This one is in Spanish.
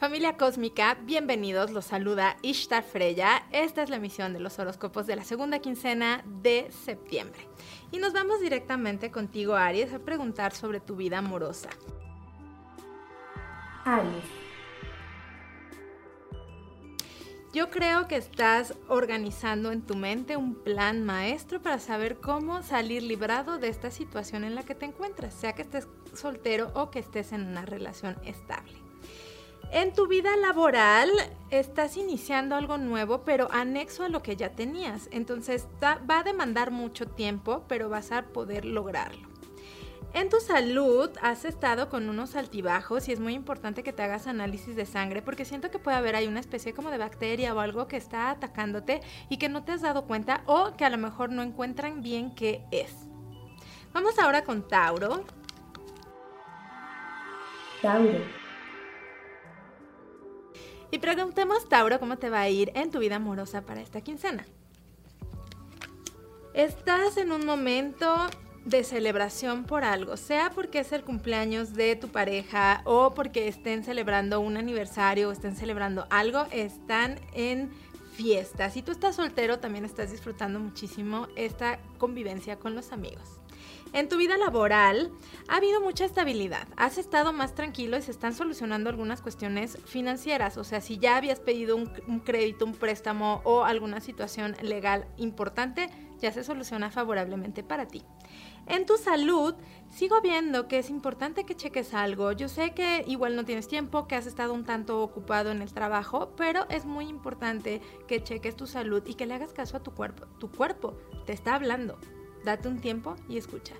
Familia cósmica, bienvenidos, los saluda Ishtar Freya. Esta es la emisión de los horóscopos de la segunda quincena de septiembre. Y nos vamos directamente contigo, Aries, a preguntar sobre tu vida amorosa. Aries. Yo creo que estás organizando en tu mente un plan maestro para saber cómo salir librado de esta situación en la que te encuentras, sea que estés soltero o que estés en una relación estable. En tu vida laboral estás iniciando algo nuevo, pero anexo a lo que ya tenías. Entonces va a demandar mucho tiempo, pero vas a poder lograrlo. En tu salud has estado con unos altibajos y es muy importante que te hagas análisis de sangre porque siento que puede haber ahí una especie como de bacteria o algo que está atacándote y que no te has dado cuenta o que a lo mejor no encuentran bien qué es. Vamos ahora con Tauro. Tauro. Y preguntemos, Tauro, cómo te va a ir en tu vida amorosa para esta quincena. Estás en un momento de celebración por algo, sea porque es el cumpleaños de tu pareja o porque estén celebrando un aniversario o estén celebrando algo, están en fiesta. Si tú estás soltero, también estás disfrutando muchísimo esta convivencia con los amigos. En tu vida laboral ha habido mucha estabilidad, has estado más tranquilo y se están solucionando algunas cuestiones financieras, o sea, si ya habías pedido un, crédito, un préstamo o alguna situación legal importante, ya se soluciona favorablemente para ti. En tu salud, sigo viendo que es importante que cheques algo. Yo sé que igual no tienes tiempo, que has estado un tanto ocupado en el trabajo, pero es muy importante que cheques tu salud y que le hagas caso a tu cuerpo. Tu cuerpo te está hablando. Date un tiempo y escucha.